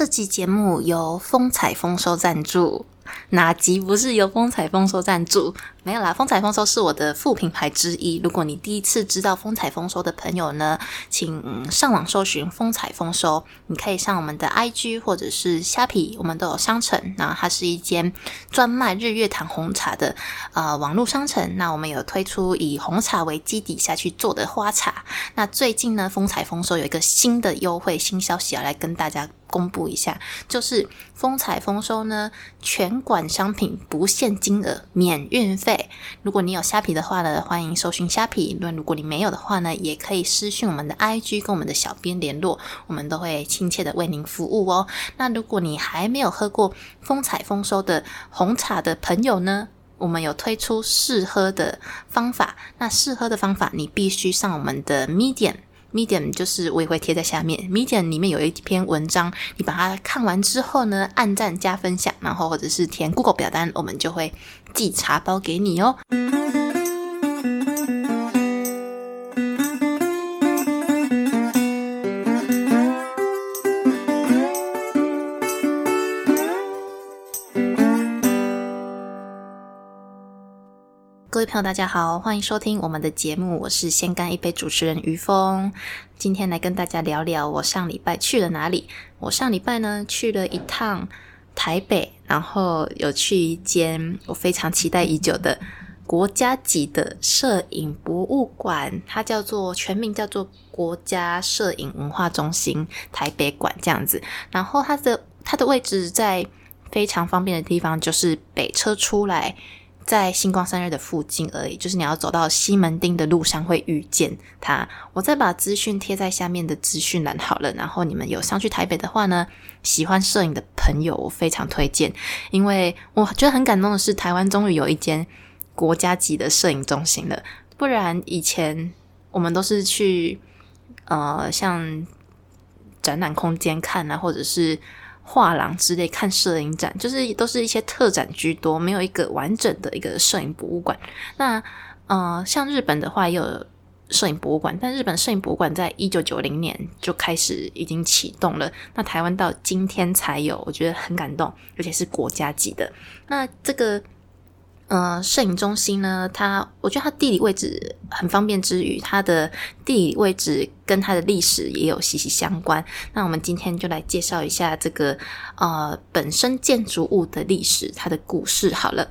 这期节目由风采丰收赞助。哪集不是由风采丰收赞助？没有啦，风采丰收是我的副品牌之一。如果你第一次知道风采丰收的朋友呢，请上网搜寻风采丰收。你可以上我们的 IG 或者是虾皮，我们都有商城。那它是一间专卖日月潭红茶的呃网络商城。那我们有推出以红茶为基底下去做的花茶。那最近呢，风采丰收有一个新的优惠新消息要来跟大家公布一下，就是风采丰收呢全馆商品不限金额免运费。如果你有虾皮的话呢，欢迎搜寻虾皮；那如果你没有的话呢，也可以私讯我们的 IG 跟我们的小编联络，我们都会亲切的为您服务哦。那如果你还没有喝过风采丰收的红茶的朋友呢，我们有推出试喝的方法。那试喝的方法，你必须上我们的 Medium。Medium 就是我也会贴在下面，Medium 里面有一篇文章，你把它看完之后呢，按赞加分享，然后或者是填 Google 表单，我们就会寄茶包给你哦。各位朋友，大家好，欢迎收听我们的节目，我是先干一杯主持人于峰。今天来跟大家聊聊我上礼拜去了哪里。我上礼拜呢去了一趟台北，然后有去一间我非常期待已久的国家级的摄影博物馆，它叫做全名叫做国家摄影文化中心台北馆这样子。然后它的它的位置在非常方便的地方，就是北车出来。在星光三月的附近而已，就是你要走到西门町的路上会遇见它。我再把资讯贴在下面的资讯栏好了。然后你们有上去台北的话呢，喜欢摄影的朋友，我非常推荐。因为我觉得很感动的是，台湾终于有一间国家级的摄影中心了。不然以前我们都是去呃像展览空间看啊，或者是。画廊之类看摄影展，就是都是一些特展居多，没有一个完整的一个摄影博物馆。那呃，像日本的话也有摄影博物馆，但日本摄影博物馆在一九九零年就开始已经启动了。那台湾到今天才有，我觉得很感动，而且是国家级的。那这个。呃，摄影中心呢，它我觉得它地理位置很方便之余，它的地理位置跟它的历史也有息息相关。那我们今天就来介绍一下这个呃本身建筑物的历史，它的故事好了。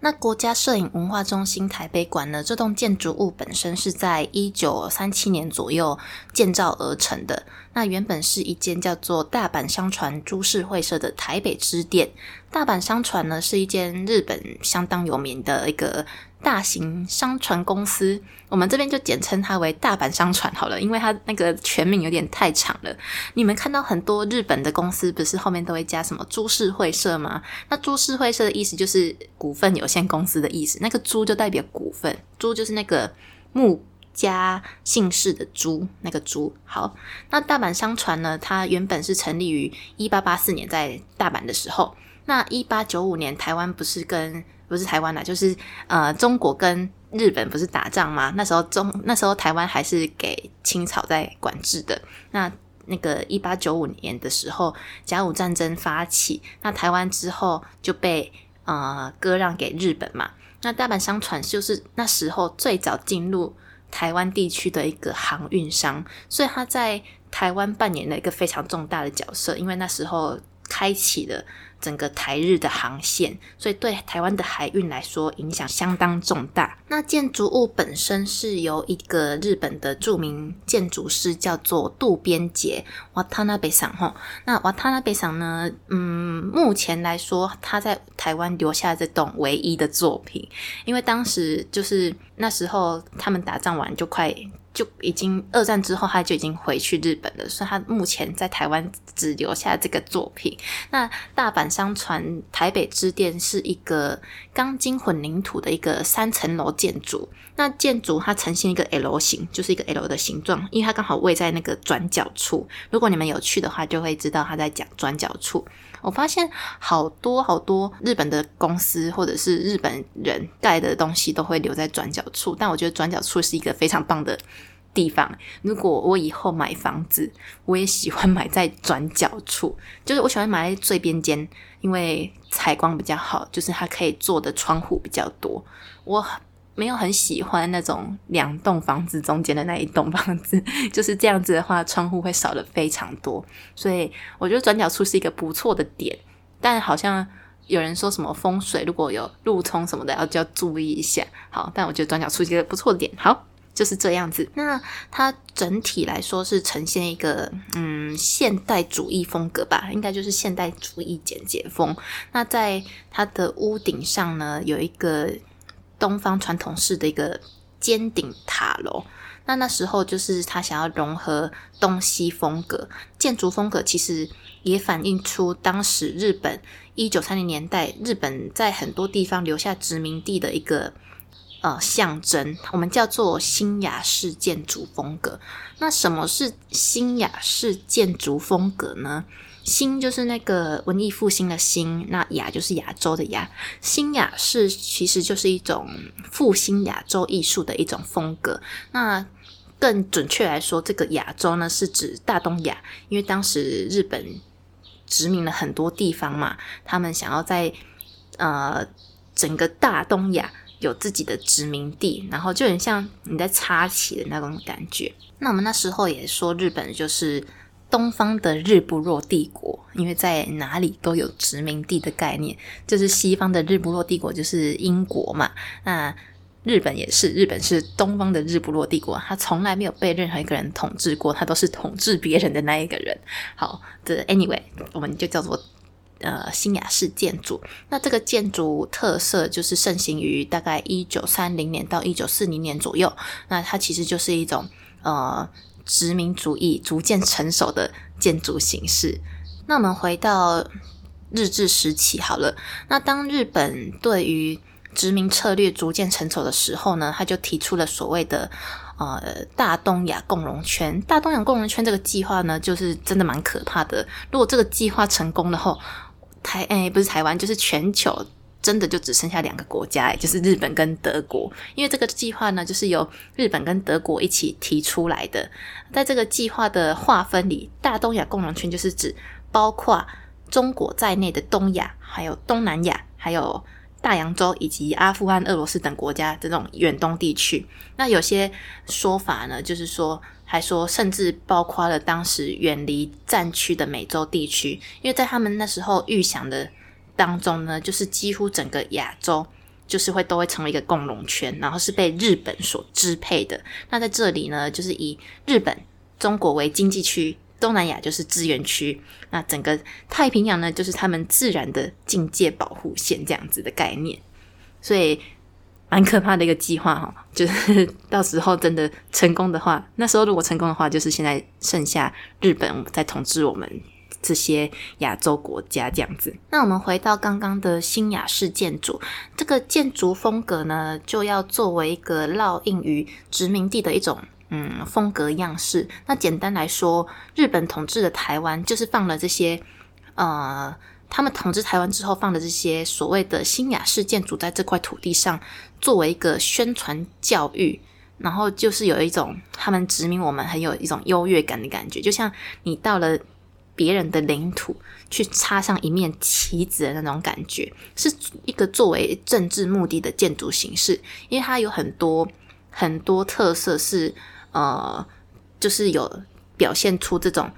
那国家摄影文化中心台北馆呢，这栋建筑物本身是在一九三七年左右建造而成的。那原本是一间叫做大阪商船株式会社的台北支店。大阪商船呢是一间日本相当有名的一个大型商船公司，我们这边就简称它为大阪商船好了，因为它那个全名有点太长了。你们看到很多日本的公司不是后面都会加什么株式会社吗？那株式会社的意思就是股份有限公司的意思，那个株就代表股份，株就是那个木。加姓氏的朱，那个朱好。那大阪商船呢？它原本是成立于一八八四年，在大阪的时候。那一八九五年，台湾不是跟不是台湾啦，就是呃，中国跟日本不是打仗吗？那时候中那时候台湾还是给清朝在管制的。那那个一八九五年的时候，甲午战争发起，那台湾之后就被呃割让给日本嘛。那大阪商船就是那时候最早进入。台湾地区的一个航运商，所以他在台湾扮演了一个非常重大的角色，因为那时候开启了。整个台日的航线，所以对台湾的海运来说影响相当重大。那建筑物本身是由一个日本的著名建筑师叫做渡边杰瓦塔纳贝桑哈。那瓦塔纳贝桑呢，嗯，目前来说他在台湾留下这栋唯一的作品，因为当时就是那时候他们打仗完就快。就已经二战之后，他就已经回去日本了，所以他目前在台湾只留下这个作品。那大阪商船台北支店是一个钢筋混凝土的一个三层楼建筑，那建筑它呈现一个 L 型，就是一个 L 的形状，因为它刚好位在那个转角处。如果你们有去的话，就会知道他在讲转角处。我发现好多好多日本的公司或者是日本人盖的东西都会留在转角处，但我觉得转角处是一个非常棒的。地方。如果我以后买房子，我也喜欢买在转角处，就是我喜欢买在最边间，因为采光比较好，就是它可以做的窗户比较多。我没有很喜欢那种两栋房子中间的那一栋房子，就是这样子的话，窗户会少的非常多。所以我觉得转角处是一个不错的点，但好像。有人说什么风水如果有路冲什么的，要就要注意一下。好，但我觉得转角处是一个不错的点。好，就是这样子。那它整体来说是呈现一个嗯现代主义风格吧，应该就是现代主义简洁风。那在它的屋顶上呢，有一个东方传统式的一个尖顶塔楼。那那时候就是他想要融合东西风格建筑风格，其实也反映出当时日本一九三零年代日本在很多地方留下殖民地的一个呃象征，我们叫做新雅式建筑风格。那什么是新雅式建筑风格呢？新就是那个文艺复兴的新，那亚就是亚洲的亚。新亚是其实就是一种复兴亚洲艺术的一种风格。那更准确来说，这个亚洲呢是指大东亚，因为当时日本殖民了很多地方嘛，他们想要在呃整个大东亚有自己的殖民地，然后就很像你在插旗的那种感觉。那我们那时候也说日本就是东方的日不落帝国，因为在哪里都有殖民地的概念，就是西方的日不落帝国就是英国嘛，那。日本也是，日本是东方的日不落帝国，它从来没有被任何一个人统治过，它都是统治别人的那一个人。好的，anyway，我们就叫做呃新雅式建筑。那这个建筑特色就是盛行于大概一九三零年到一九四零年左右。那它其实就是一种呃殖民主义逐渐成熟的建筑形式。那我们回到日治时期好了，那当日本对于殖民策略逐渐成熟的时候呢，他就提出了所谓的呃大东亚共荣圈。大东亚共荣圈这个计划呢，就是真的蛮可怕的。如果这个计划成功了后，台哎不是台湾，就是全球真的就只剩下两个国家，就是日本跟德国。因为这个计划呢，就是由日本跟德国一起提出来的。在这个计划的划分里，大东亚共荣圈就是指包括中国在内的东亚，还有东南亚，还有。大洋洲以及阿富汗、俄罗斯等国家这种远东地区，那有些说法呢，就是说，还说甚至包括了当时远离战区的美洲地区，因为在他们那时候预想的当中呢，就是几乎整个亚洲就是会都会成为一个共荣圈，然后是被日本所支配的。那在这里呢，就是以日本、中国为经济区。东南亚就是资源区，那整个太平洋呢，就是他们自然的境界保护线这样子的概念，所以蛮可怕的一个计划哈。就是到时候真的成功的话，那时候如果成功的话，就是现在剩下日本在统治我们这些亚洲国家这样子。那我们回到刚刚的新雅式建筑，这个建筑风格呢，就要作为一个烙印于殖民地的一种。嗯，风格样式。那简单来说，日本统治的台湾就是放了这些，呃，他们统治台湾之后放的这些所谓的新雅式建筑在这块土地上，作为一个宣传教育，然后就是有一种他们殖民我们很有一种优越感的感觉，就像你到了别人的领土去插上一面旗子的那种感觉，是一个作为政治目的的建筑形式，因为它有很多很多特色是。呃，就是有表现出这种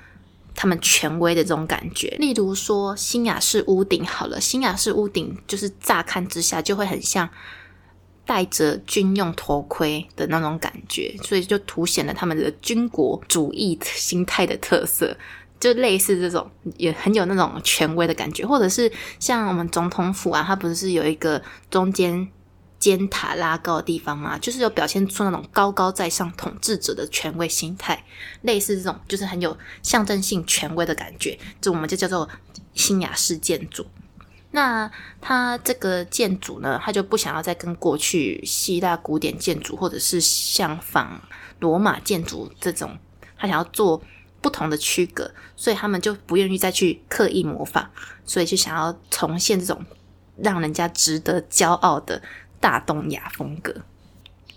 他们权威的这种感觉。例如说，新雅式屋顶好了，新雅式屋顶就是乍看之下就会很像戴着军用头盔的那种感觉，所以就凸显了他们的军国主义心态的特色，就类似这种也很有那种权威的感觉，或者是像我们总统府啊，它不是有一个中间。尖塔拉高的地方嘛，就是有表现出那种高高在上统治者的权威心态，类似这种就是很有象征性权威的感觉，这我们就叫做新雅式建筑。那它这个建筑呢，它就不想要再跟过去希腊古典建筑或者是像仿罗马建筑这种，它想要做不同的区隔，所以他们就不愿意再去刻意模仿，所以就想要重现这种让人家值得骄傲的。大东亚风格，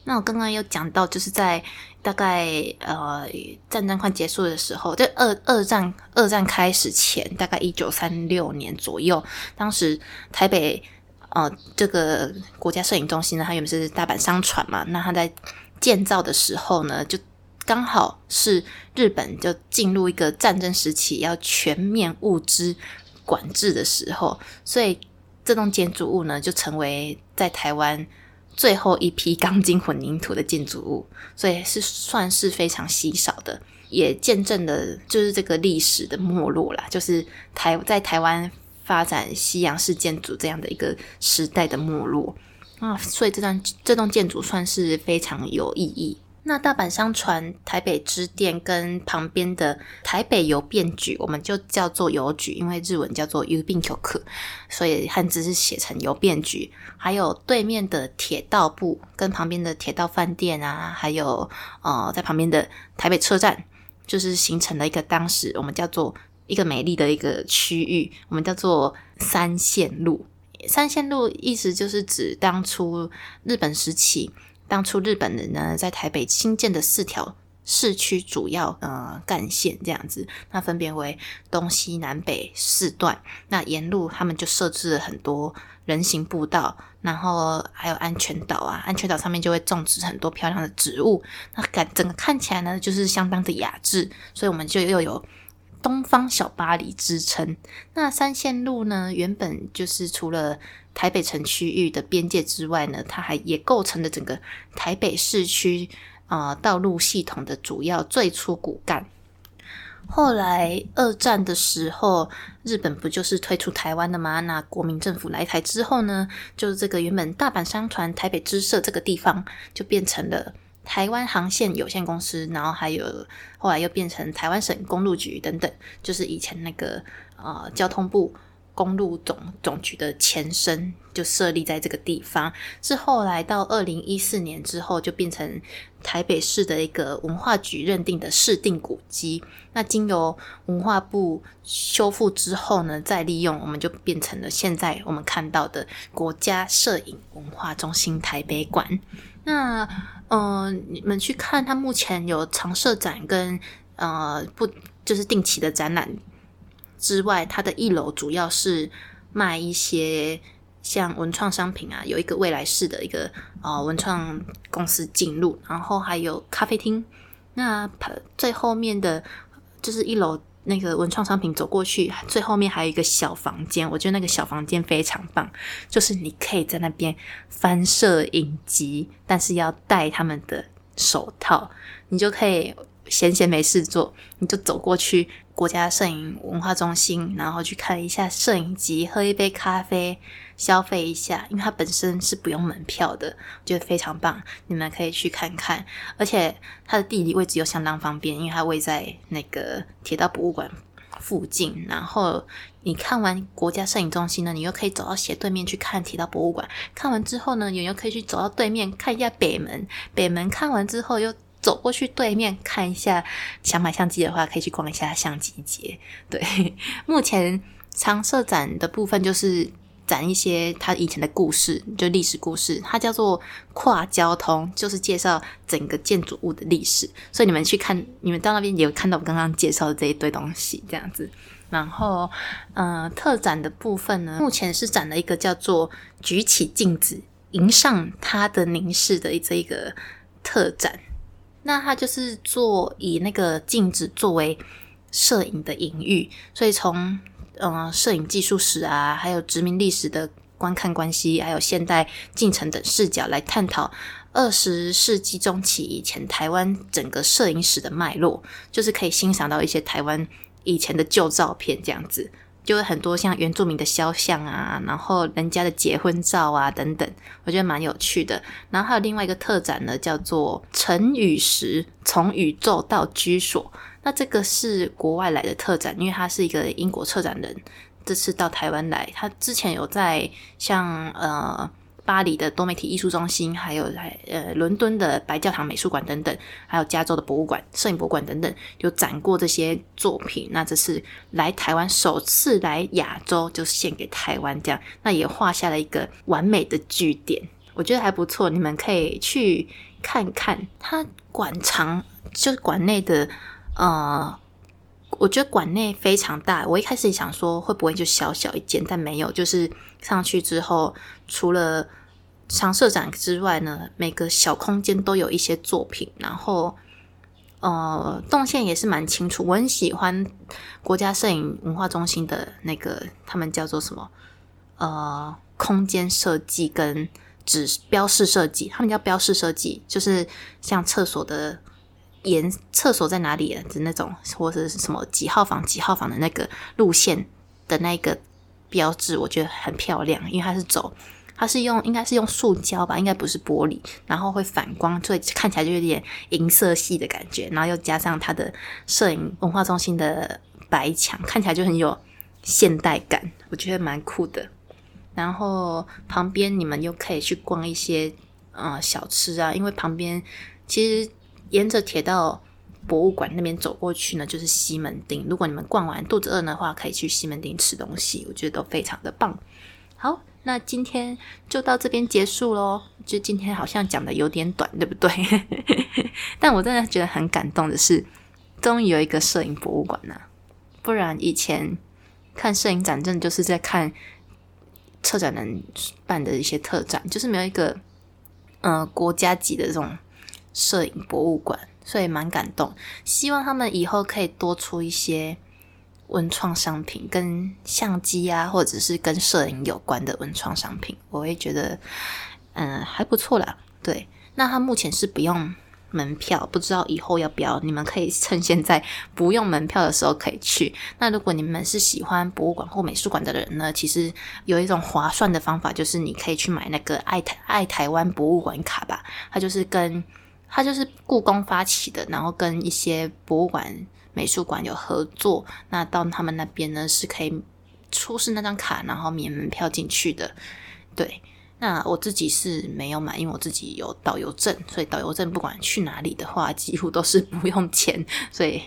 那我刚刚有讲到，就是在大概呃战争快结束的时候，就二二战二战开始前，大概一九三六年左右，当时台北呃这个国家摄影中心呢，它原本是大阪商船嘛，那它在建造的时候呢，就刚好是日本就进入一个战争时期，要全面物资管制的时候，所以这栋建筑物呢，就成为在台湾。最后一批钢筋混凝土的建筑物，所以是算是非常稀少的，也见证了就是这个历史的没落啦，就是台在台湾发展西洋式建筑这样的一个时代的没落啊，所以这段这栋建筑算是非常有意义。那大阪商船台北支店跟旁边的台北邮便局，我们就叫做邮局，因为日文叫做邮便局，所以汉字是写成邮便局。还有对面的铁道部跟旁边的铁道饭店啊，还有呃在旁边的台北车站，就是形成了一个当时我们叫做一个美丽的一个区域，我们叫做三线路。三线路意思就是指当初日本时期。当初日本人呢，在台北新建的四条市区主要呃干线这样子，那分别为东西南北四段。那沿路他们就设置了很多人行步道，然后还有安全岛啊，安全岛上面就会种植很多漂亮的植物，那感整个看起来呢，就是相当的雅致，所以我们就又有。东方小巴黎之称。那三线路呢？原本就是除了台北城区域的边界之外呢，它还也构成了整个台北市区啊道路系统的主要最初骨干。后来二战的时候，日本不就是退出台湾的吗？那国民政府来台之后呢，就是这个原本大阪商船台北支社这个地方就变成了。台湾航线有限公司，然后还有后来又变成台湾省公路局等等，就是以前那个呃交通部公路总总局的前身，就设立在这个地方。是后来到二零一四年之后，就变成台北市的一个文化局认定的市定古迹。那经由文化部修复之后呢，再利用，我们就变成了现在我们看到的国家摄影文化中心台北馆。那嗯，你们去看，它目前有常设展跟呃不就是定期的展览之外，它的一楼主要是卖一些像文创商品啊，有一个未来式的一个呃文创公司进入，然后还有咖啡厅。那最后面的就是一楼。那个文创商品走过去，最后面还有一个小房间，我觉得那个小房间非常棒，就是你可以在那边翻摄影集，但是要戴他们的手套，你就可以闲闲没事做，你就走过去国家摄影文化中心，然后去看一下摄影机，喝一杯咖啡。消费一下，因为它本身是不用门票的，我觉得非常棒，你们可以去看看。而且它的地理位置又相当方便，因为它位在那个铁道博物馆附近。然后你看完国家摄影中心呢，你又可以走到斜对面去看铁道博物馆。看完之后呢，你又可以去走到对面看一下北门。北门看完之后，又走过去对面看一下。想买相机的话，可以去逛一下相机街。对，目前常设展的部分就是。展一些他以前的故事，就历史故事，它叫做跨交通，就是介绍整个建筑物的历史。所以你们去看，你们到那边也有看到我刚刚介绍的这一堆东西，这样子。然后，呃，特展的部分呢，目前是展了一个叫做“举起镜子，迎上他的凝视”的这一个特展。那它就是做以那个镜子作为摄影的隐喻，所以从嗯，摄影技术史啊，还有殖民历史的观看关系，还有现代进程等视角来探讨二十世纪中期以前台湾整个摄影史的脉络，就是可以欣赏到一些台湾以前的旧照片，这样子，就是很多像原住民的肖像啊，然后人家的结婚照啊等等，我觉得蛮有趣的。然后还有另外一个特展呢，叫做“陈与石：从宇宙到居所”。那这个是国外来的特展，因为他是一个英国策展人，这次到台湾来。他之前有在像呃巴黎的多媒体艺术中心，还有在呃伦敦的白教堂美术馆等等，还有加州的博物馆、摄影博物馆等等，有展过这些作品。那这是来台湾首次来亚洲，就献给台湾这样，那也画下了一个完美的句点。我觉得还不错，你们可以去看看。它馆藏就是馆内的，呃，我觉得馆内非常大。我一开始想说会不会就小小一间，但没有，就是上去之后，除了常设展之外呢，每个小空间都有一些作品，然后呃，动线也是蛮清楚。我很喜欢国家摄影文化中心的那个，他们叫做什么？呃，空间设计跟。指标示设计，他们叫标示设计，就是像厕所的沿厕所在哪里的那种，或者是什么几号房几号房的那个路线的那个标志，我觉得很漂亮，因为它是走，它是用应该是用塑胶吧，应该不是玻璃，然后会反光，所以看起来就有点银色系的感觉，然后又加上它的摄影文化中心的白墙，看起来就很有现代感，我觉得蛮酷的。然后旁边你们又可以去逛一些呃小吃啊，因为旁边其实沿着铁道博物馆那边走过去呢，就是西门町。如果你们逛完肚子饿的话，可以去西门町吃东西，我觉得都非常的棒。好，那今天就到这边结束喽。就今天好像讲的有点短，对不对？但我真的觉得很感动的是，终于有一个摄影博物馆了。不然以前看摄影展，真的就是在看。策展人办的一些特展，就是没有一个呃国家级的这种摄影博物馆，所以蛮感动。希望他们以后可以多出一些文创商品，跟相机啊，或者是跟摄影有关的文创商品，我会觉得嗯还不错啦。对，那他目前是不用。门票不知道以后要不要，你们可以趁现在不用门票的时候可以去。那如果你们是喜欢博物馆或美术馆的人呢？其实有一种划算的方法，就是你可以去买那个爱台爱台湾博物馆卡吧。它就是跟它就是故宫发起的，然后跟一些博物馆、美术馆有合作。那到他们那边呢，是可以出示那张卡，然后免门票进去的。对。那我自己是没有买，因为我自己有导游证，所以导游证不管去哪里的话，几乎都是不用钱。所以，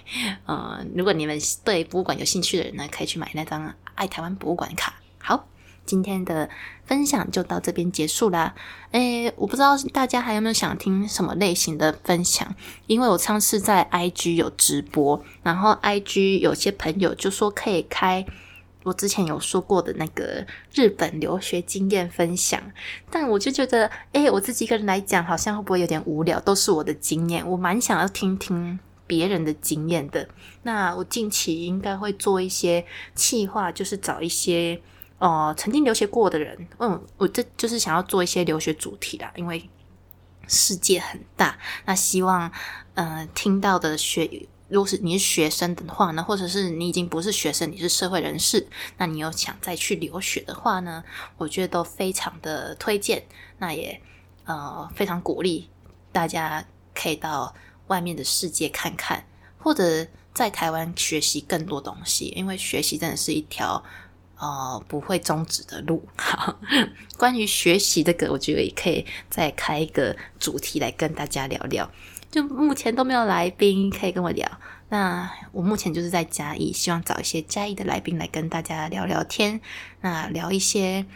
呃，如果你们对博物馆有兴趣的人呢，可以去买那张爱台湾博物馆卡。今天的分享就到这边结束啦。诶，我不知道大家还有没有想听什么类型的分享，因为我上次在 IG 有直播，然后 IG 有些朋友就说可以开。我之前有说过的那个日本留学经验分享，但我就觉得，哎，我自己一个人来讲，好像会不会有点无聊？都是我的经验，我蛮想要听听别人的经验的。那我近期应该会做一些企划，就是找一些哦曾经留学过的人，嗯，我这就是想要做一些留学主题啦，因为世界很大，那希望呃听到的学。如果是你是学生的话呢，或者是你已经不是学生，你是社会人士，那你有想再去留学的话呢，我觉得都非常的推荐。那也呃非常鼓励大家可以到外面的世界看看，或者在台湾学习更多东西，因为学习真的是一条呃不会终止的路。好，关于学习这个，我觉得也可以再开一个主题来跟大家聊聊。就目前都没有来宾可以跟我聊，那我目前就是在嘉义，希望找一些嘉义的来宾来跟大家聊聊天，那聊一些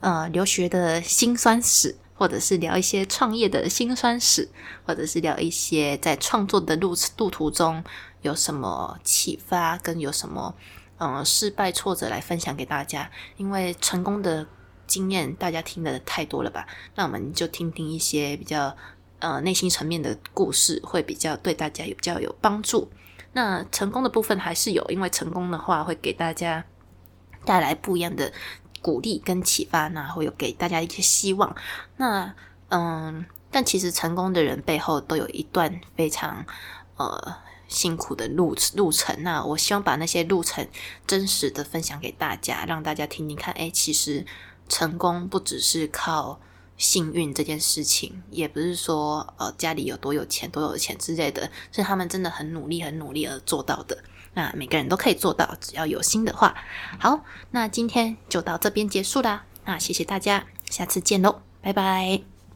呃留学的辛酸史，或者是聊一些创业的辛酸史，或者是聊一些在创作的路路途中有什么启发，跟有什么嗯失败挫折来分享给大家。因为成功的经验大家听的太多了吧，那我们就听听一些比较。呃，内心层面的故事会比较对大家有比较有帮助。那成功的部分还是有，因为成功的话会给大家带来不一样的鼓励跟启发，那会有给大家一些希望。那嗯，但其实成功的人背后都有一段非常呃辛苦的路路程。那我希望把那些路程真实的分享给大家，让大家听听看。哎，其实成功不只是靠。幸运这件事情，也不是说呃家里有多有钱多有钱之类的，是他们真的很努力很努力而做到的。那每个人都可以做到，只要有心的话。好，那今天就到这边结束啦。那谢谢大家，下次见喽，拜拜。